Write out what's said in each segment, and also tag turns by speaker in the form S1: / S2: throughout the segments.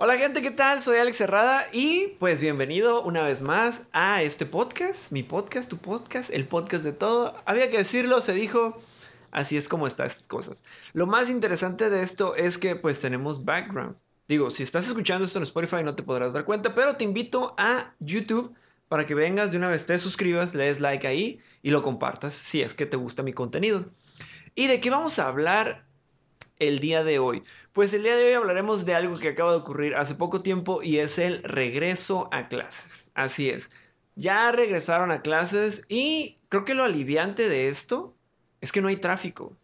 S1: Hola gente, ¿qué tal? Soy Alex Herrada y pues bienvenido una vez más a este podcast, mi podcast, tu podcast, el podcast de todo. Había que decirlo, se dijo, así es como están estas cosas. Lo más interesante de esto es que pues tenemos background. Digo, si estás escuchando esto en Spotify no te podrás dar cuenta, pero te invito a YouTube para que vengas de una vez, te suscribas, le des like ahí y lo compartas si es que te gusta mi contenido. ¿Y de qué vamos a hablar el día de hoy? Pues el día de hoy hablaremos de algo que acaba de ocurrir hace poco tiempo y es el regreso a clases. Así es, ya regresaron a clases y creo que lo aliviante de esto es que no hay tráfico.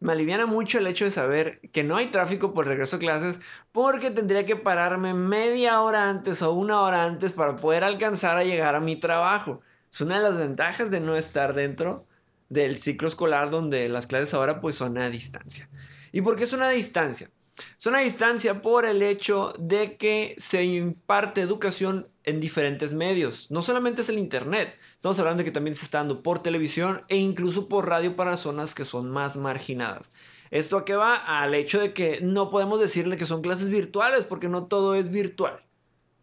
S1: Me aliviana mucho el hecho de saber que no hay tráfico por regreso a clases porque tendría que pararme media hora antes o una hora antes para poder alcanzar a llegar a mi trabajo. Es una de las ventajas de no estar dentro del ciclo escolar donde las clases ahora pues son a distancia. ¿Y por qué es una distancia? Es una distancia por el hecho de que se imparte educación en diferentes medios. No solamente es el Internet, estamos hablando de que también se está dando por televisión e incluso por radio para zonas que son más marginadas. ¿Esto a qué va? Al hecho de que no podemos decirle que son clases virtuales porque no todo es virtual.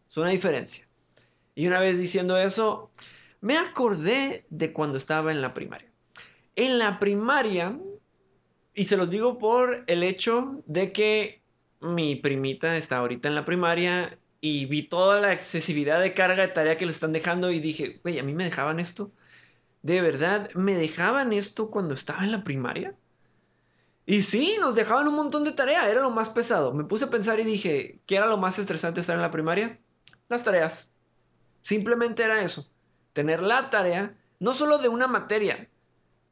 S1: Es una diferencia. Y una vez diciendo eso, me acordé de cuando estaba en la primaria. En la primaria y se los digo por el hecho de que mi primita está ahorita en la primaria y vi toda la excesividad de carga de tarea que le están dejando y dije, güey, ¿a mí me dejaban esto? ¿De verdad me dejaban esto cuando estaba en la primaria? Y sí, nos dejaban un montón de tarea, era lo más pesado. Me puse a pensar y dije, ¿qué era lo más estresante estar en la primaria? Las tareas. Simplemente era eso. Tener la tarea, no solo de una materia,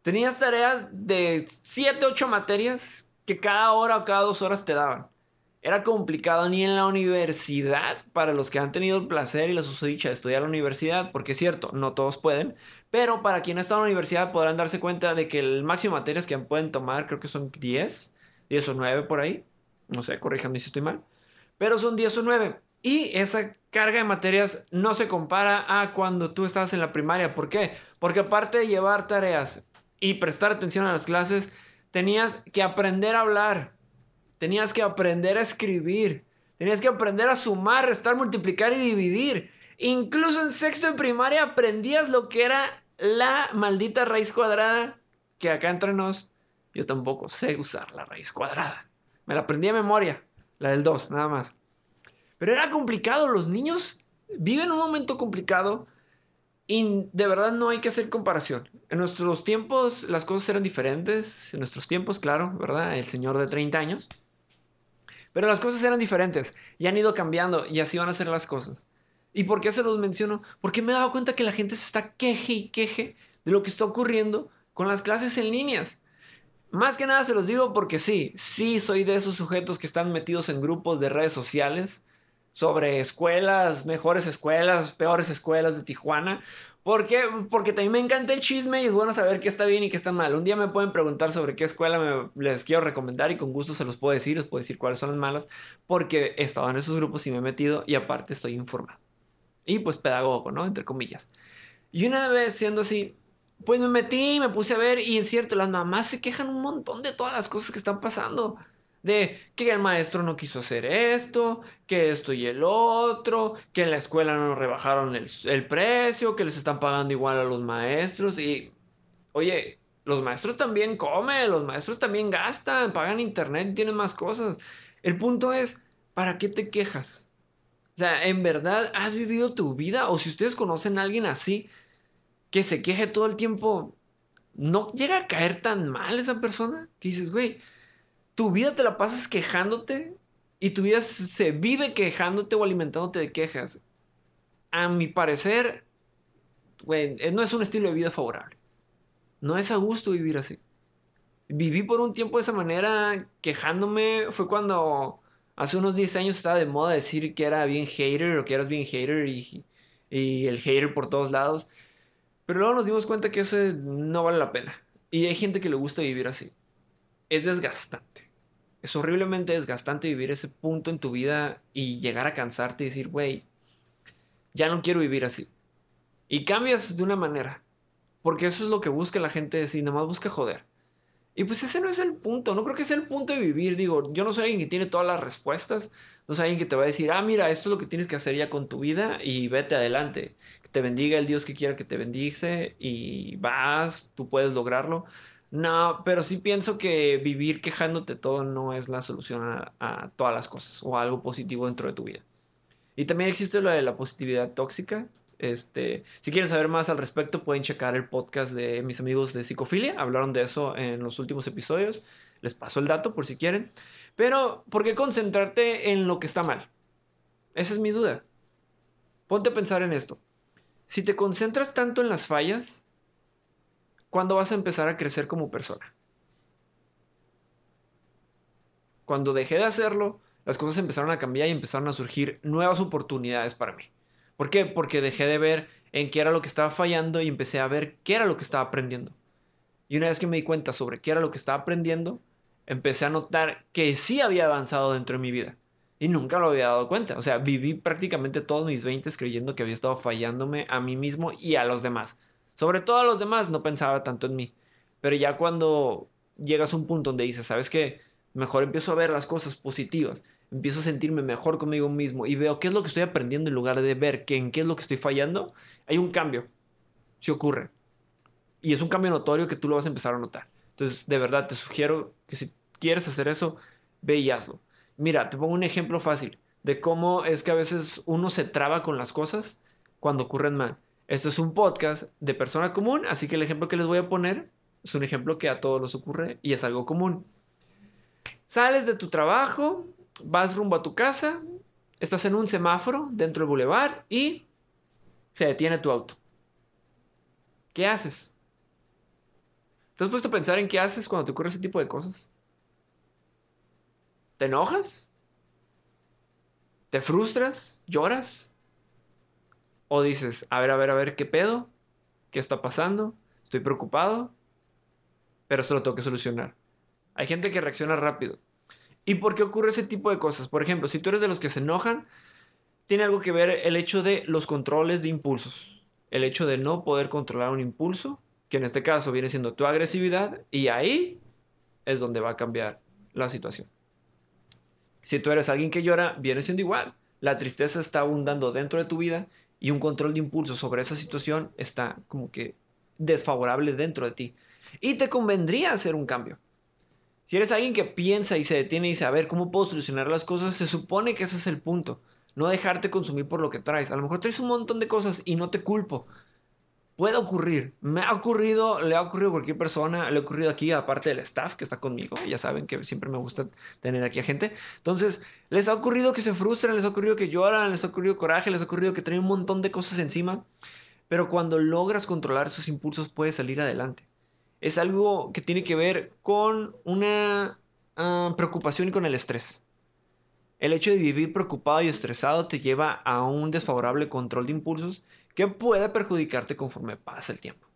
S1: Tenías tareas de 7, 8 materias que cada hora o cada dos horas te daban. Era complicado ni en la universidad, para los que han tenido el placer y la susodicha de estudiar la universidad, porque es cierto, no todos pueden, pero para quien ha estado en la universidad podrán darse cuenta de que el máximo de materias que pueden tomar creo que son 10, 10 o 9 por ahí, no sé, corríjame si estoy mal, pero son 10 o 9. Y esa carga de materias no se compara a cuando tú estabas en la primaria. ¿Por qué? Porque aparte de llevar tareas y prestar atención a las clases, tenías que aprender a hablar, tenías que aprender a escribir, tenías que aprender a sumar, restar, multiplicar y dividir. Incluso en sexto de primaria aprendías lo que era la maldita raíz cuadrada, que acá entre nos, yo tampoco sé usar la raíz cuadrada. Me la aprendí de memoria, la del 2, nada más. Pero era complicado, los niños viven un momento complicado y de verdad no hay que hacer comparación. En nuestros tiempos las cosas eran diferentes. En nuestros tiempos, claro, ¿verdad? El señor de 30 años. Pero las cosas eran diferentes y han ido cambiando y así van a ser las cosas. ¿Y por qué se los menciono? Porque me he dado cuenta que la gente se está queje y queje de lo que está ocurriendo con las clases en líneas. Más que nada se los digo porque sí, sí soy de esos sujetos que están metidos en grupos de redes sociales sobre escuelas, mejores escuelas, peores escuelas de Tijuana. ¿Por qué? Porque también me encanta el chisme y es bueno saber qué está bien y qué está mal. Un día me pueden preguntar sobre qué escuela les quiero recomendar y con gusto se los puedo decir, les puedo decir cuáles son las malas, porque he estado en esos grupos y me he metido y aparte estoy informado. Y pues pedagogo, ¿no? Entre comillas. Y una vez siendo así, pues me metí, me puse a ver y es cierto, las mamás se quejan un montón de todas las cosas que están pasando de que el maestro no quiso hacer esto, que esto y el otro, que en la escuela no rebajaron el, el, precio, que les están pagando igual a los maestros y, oye, los maestros también comen, los maestros también gastan, pagan internet, tienen más cosas. El punto es, ¿para qué te quejas? O sea, ¿en verdad has vivido tu vida? O si ustedes conocen a alguien así, que se queje todo el tiempo, ¿no llega a caer tan mal esa persona? Que dices, güey, tu vida te la pasas quejándote y tu vida se vive quejándote o alimentándote de quejas. A mi parecer, eh, no es un estilo de vida favorable. No es a gusto vivir así. Viví por un tiempo de esa manera quejándome. Fue cuando hace unos 10 años estaba de moda decir que era bien hater o que eras bien hater y, y el hater por todos lados. Pero luego nos dimos cuenta que eso no vale la pena. Y hay gente que le gusta vivir así. Es desgastante es horriblemente desgastante vivir ese punto en tu vida y llegar a cansarte y decir, güey, ya no quiero vivir así. Y cambias de una manera. Porque eso es lo que busca la gente, si nada más busca joder. Y pues ese no es el punto, no creo que sea el punto de vivir. Digo, yo no soy alguien que tiene todas las respuestas, No es alguien que te va a decir, ah, mira, esto es lo que tienes que hacer ya con tu vida y vete adelante. Que te bendiga el Dios que quiera que te bendice y vas, tú puedes lograrlo. No, pero sí pienso que vivir quejándote todo no es la solución a, todas las cosas o algo positivo dentro de tu vida. Y también existe lo de la positividad tóxica. Este, si quieren saber más al respecto, pueden checar el podcast de mis amigos de Psicofilia. Hablaron de eso en los últimos episodios. Les paso el dato por si quieren. Pero, ¿por qué concentrarte en lo que está mal? Esa es mi duda. Ponte a pensar en esto. Si te concentras tanto en las fallas, ¿cuándo vas a empezar a crecer como persona? Cuando dejé de hacerlo, las cosas empezaron a cambiar y empezaron a surgir nuevas oportunidades para mí. ¿Por qué? Porque dejé de ver en qué era lo que estaba fallando y empecé a ver qué era lo que estaba aprendiendo. Y una vez que me di cuenta sobre qué era lo que estaba aprendiendo, empecé a notar que sí había avanzado dentro de mi vida. Y nunca lo había dado cuenta. O sea, viví prácticamente todos mis 20 creyendo que había estado fallándome a mí mismo y a los demás. Sobre todo a los demás, no pensaba tanto en mí. Pero ya cuando llegas a un punto donde dices, ¿sabes qué? Mejor empiezo a ver las cosas positivas. Empiezo a sentirme mejor conmigo mismo y veo qué es lo que estoy aprendiendo en lugar de ver que en qué es lo que estoy fallando. Hay un cambio. Si ocurre. Y es un cambio notorio que tú lo vas a empezar a notar. Entonces, de verdad, te sugiero que si quieres hacer eso, ve y hazlo. Mira, te pongo un ejemplo fácil de cómo es que a veces uno se traba con las cosas cuando ocurren mal. Esto es un podcast de persona común, así que el ejemplo que les voy a poner es un ejemplo que a todos nos ocurre y es algo común. Sales de tu trabajo, vas rumbo a tu casa, estás en un semáforo dentro del bulevar y se detiene tu auto. ¿Qué haces? ¿Te has puesto a pensar en qué haces cuando te ocurre ese tipo de cosas? ¿Te enojas? ¿Te frustras? ¿Lloras? ¿O dices, a ver, a ver, a ver, ¿qué pedo? ¿Qué está pasando? Estoy preocupado, pero esto lo tengo que solucionar. Hay gente que reacciona rápido. ¿Y por qué ocurre ese tipo de cosas? Por ejemplo, si tú eres de los que se enojan, tiene algo que ver el hecho de los controles de impulsos. El hecho de no poder controlar un impulso, que en este caso viene siendo tu agresividad, y ahí es donde va a cambiar la situación. Si tú eres alguien que llora, viene siendo igual. La tristeza está abundando dentro de tu vida y un control de impulso sobre esa situación está como que desfavorable dentro de ti. Y te convendría hacer un cambio. Si eres alguien que piensa y se detiene y dice, a ver, ¿cómo puedo solucionar las cosas? Se supone que ese es el punto. No dejarte consumir por lo que traes. A lo mejor traes un montón de cosas y no te culpo puede ocurrir. Me ha ocurrido, le ha ocurrido a cualquier persona, le ha ocurrido aquí, aparte del staff que está conmigo. Ya saben que siempre me gusta tener aquí a gente. Entonces, les ha ocurrido que se frustran, les ha ocurrido que lloran, les ha ocurrido coraje, les ha ocurrido que traen un montón de cosas encima. Pero cuando logras controlar esos impulsos, puedes salir adelante. Es algo que tiene que ver con una ah, preocupación y con el estrés. El hecho de vivir preocupado y estresado te lleva a un desfavorable control de impulsos que puede perjudicarte conforme pasa el tiempo.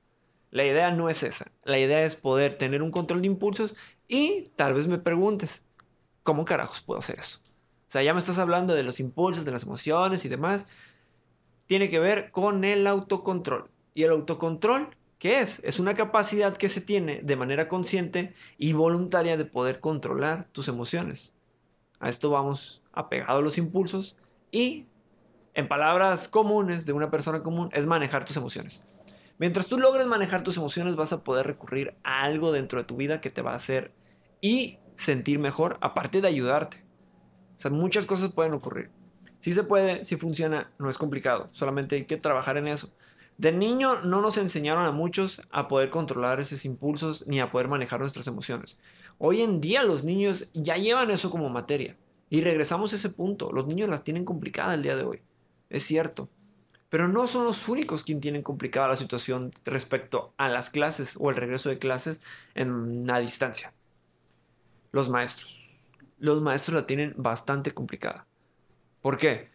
S1: La idea no es esa. La idea es poder tener un control de impulsos y tal vez me preguntes, ¿cómo carajos puedo hacer eso? O sea, ya me estás hablando de los impulsos, de las emociones y demás. Tiene que ver con el autocontrol. ¿Y el autocontrol qué es? Es una capacidad que se tiene de manera consciente y voluntaria de poder controlar tus emociones. A esto vamos apegado a los impulsos y en palabras comunes de una persona común, es manejar tus emociones. Mientras tú logres manejar tus emociones, vas a poder recurrir a algo dentro de tu vida que te va a hacer y sentir mejor, aparte de ayudarte. O sea, muchas cosas pueden ocurrir. Si se puede, si funciona, no es complicado, solamente hay que trabajar en eso. De niño no nos enseñaron a muchos a poder controlar esos impulsos ni a poder manejar nuestras emociones. Hoy en día los niños ya llevan eso como materia. Y regresamos a ese punto. Los niños las tienen complicada el día de hoy es cierto. Pero no son los únicos quienes tienen complicada la situación respecto a las clases o el regreso de clases en la distancia. Los maestros. Los maestros la tienen bastante complicada. ¿Por qué?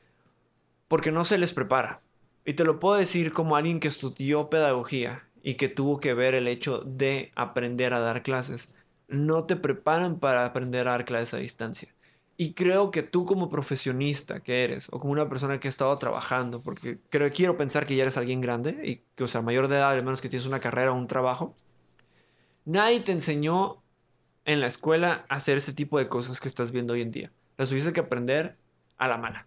S1: Porque no se les prepara. Y te lo puedo decir como alguien que estudió pedagogía y que tuvo que ver el hecho de aprender a dar clases. No te preparan para aprender a dar clases a distancia. Y creo que tú como profesionista que eres, o como una persona que ha estado trabajando, porque creo, quiero pensar que ya eres alguien grande, y que, o sea, mayor de edad, al menos que tienes una carrera o un trabajo, nadie te enseñó en la escuela a hacer este tipo de cosas que estás viendo hoy en día. Las tuviste que aprender a la mala.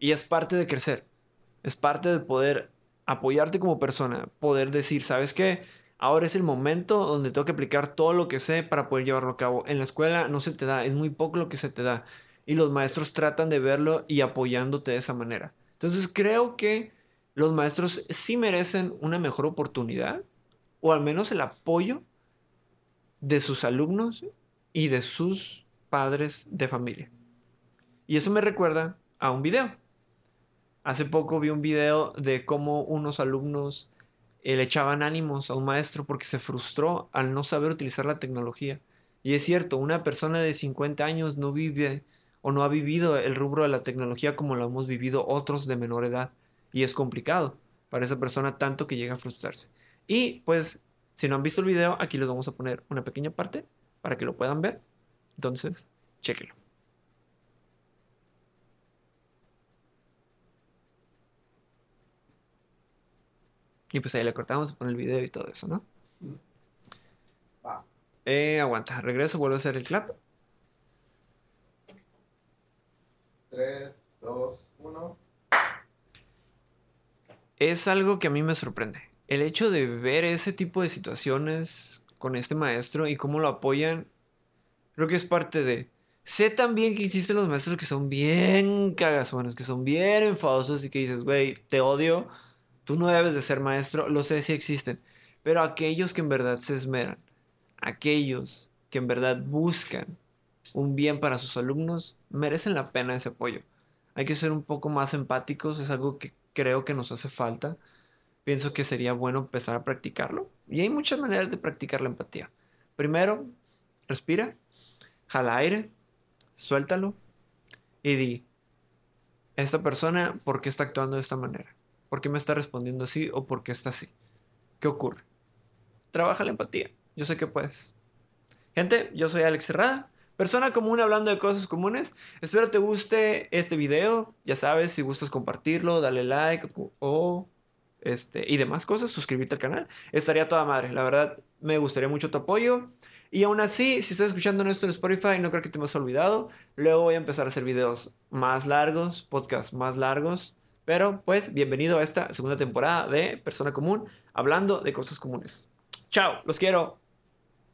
S1: Y es parte de crecer. Es parte de poder apoyarte como persona. Poder decir, ¿sabes qué? Ahora es el momento donde tengo que aplicar todo lo que sé para poder llevarlo a cabo. En la escuela no se te da, es muy poco lo que se te da. Y los maestros tratan de verlo y apoyándote de esa manera. Entonces creo que los maestros sí merecen una mejor oportunidad o al menos el apoyo de sus alumnos y de sus padres de familia. Y eso me recuerda a un video. Hace poco vi un video de cómo unos alumnos eh, le echaban ánimos a un maestro porque se frustró al no saber utilizar la tecnología. Y es cierto, una persona de 50 años no vive o no ha vivido el rubro de la tecnología como lo hemos vivido otros de menor edad. Y es complicado para esa persona tanto que llega a frustrarse. Y pues, si no han visto el video, aquí les vamos a poner una pequeña parte para que lo puedan ver. Entonces, chequenlo. Y pues ahí le cortamos, con el video y todo eso, ¿no? Eh, aguanta, regreso, vuelvo a hacer el clap.
S2: 3, 2, 1.
S1: Es algo que a mí me sorprende. El hecho de ver ese tipo de situaciones con este maestro y cómo lo apoyan, creo que es parte de... Sé también que existen los maestros que son bien cagazones, que son bien enfadosos y que dices, güey, te odio, tú no debes de ser maestro, lo sé si existen, pero aquellos que en verdad se esmeran, aquellos que en verdad buscan un bien para sus alumnos, merecen la pena ese apoyo. Hay que ser un poco más empáticos, es algo que creo que nos hace falta. Pienso que sería bueno empezar a practicarlo. Y hay muchas maneras de practicar la empatía. Primero, respira, jala aire, suéltalo y di, esta persona, ¿por qué está actuando de esta manera? ¿Por qué me está respondiendo así o por qué está así? ¿Qué ocurre? Trabaja la empatía. Yo sé que puedes. Gente, yo soy Alex Herrada, persona común hablando de cosas comunes. Espero te guste este video. Ya sabes, si gustas compartirlo, dale like o este y demás cosas, suscribirte al canal. Estaría toda madre. La verdad, me gustaría mucho tu apoyo. Y aún así, si estás escuchando esto en Spotify, no creo que te has olvidado. Luego voy a empezar a hacer videos más largos, podcasts más largos. Pero pues, bienvenido a esta segunda temporada de Persona Común, hablando de cosas comunes. Chao, los quiero.